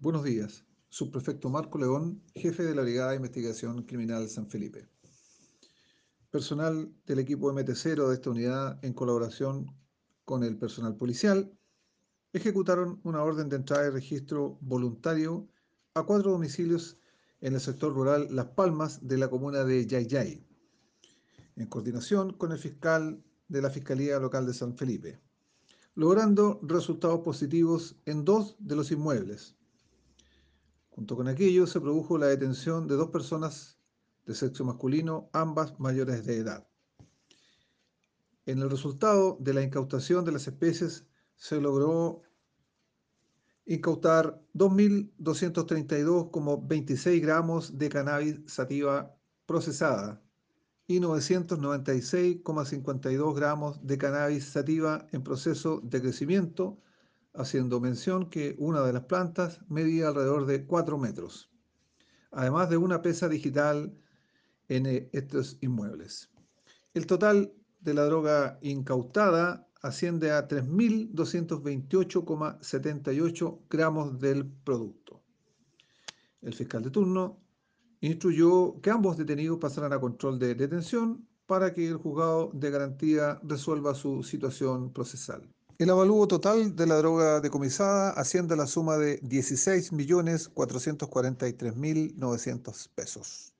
Buenos días. Subprefecto Marco León, jefe de la Brigada de Investigación Criminal San Felipe. Personal del equipo MT0 de esta unidad, en colaboración con el personal policial, ejecutaron una orden de entrada y registro voluntario a cuatro domicilios en el sector rural Las Palmas de la comuna de Yayay, en coordinación con el fiscal de la Fiscalía Local de San Felipe, logrando resultados positivos en dos de los inmuebles. Junto con aquello se produjo la detención de dos personas de sexo masculino, ambas mayores de edad. En el resultado de la incautación de las especies se logró incautar 2.232,26 gramos de cannabis sativa procesada y 996,52 gramos de cannabis sativa en proceso de crecimiento, haciendo mención que una de las plantas medía alrededor de 4 metros, además de una pesa digital en estos inmuebles. El total de la droga incautada asciende a 3.228,78 gramos del producto. El fiscal de turno instruyó que ambos detenidos pasaran a control de detención para que el juzgado de garantía resuelva su situación procesal. El avalúo total de la droga decomisada asciende a la suma de 16.443.900 pesos.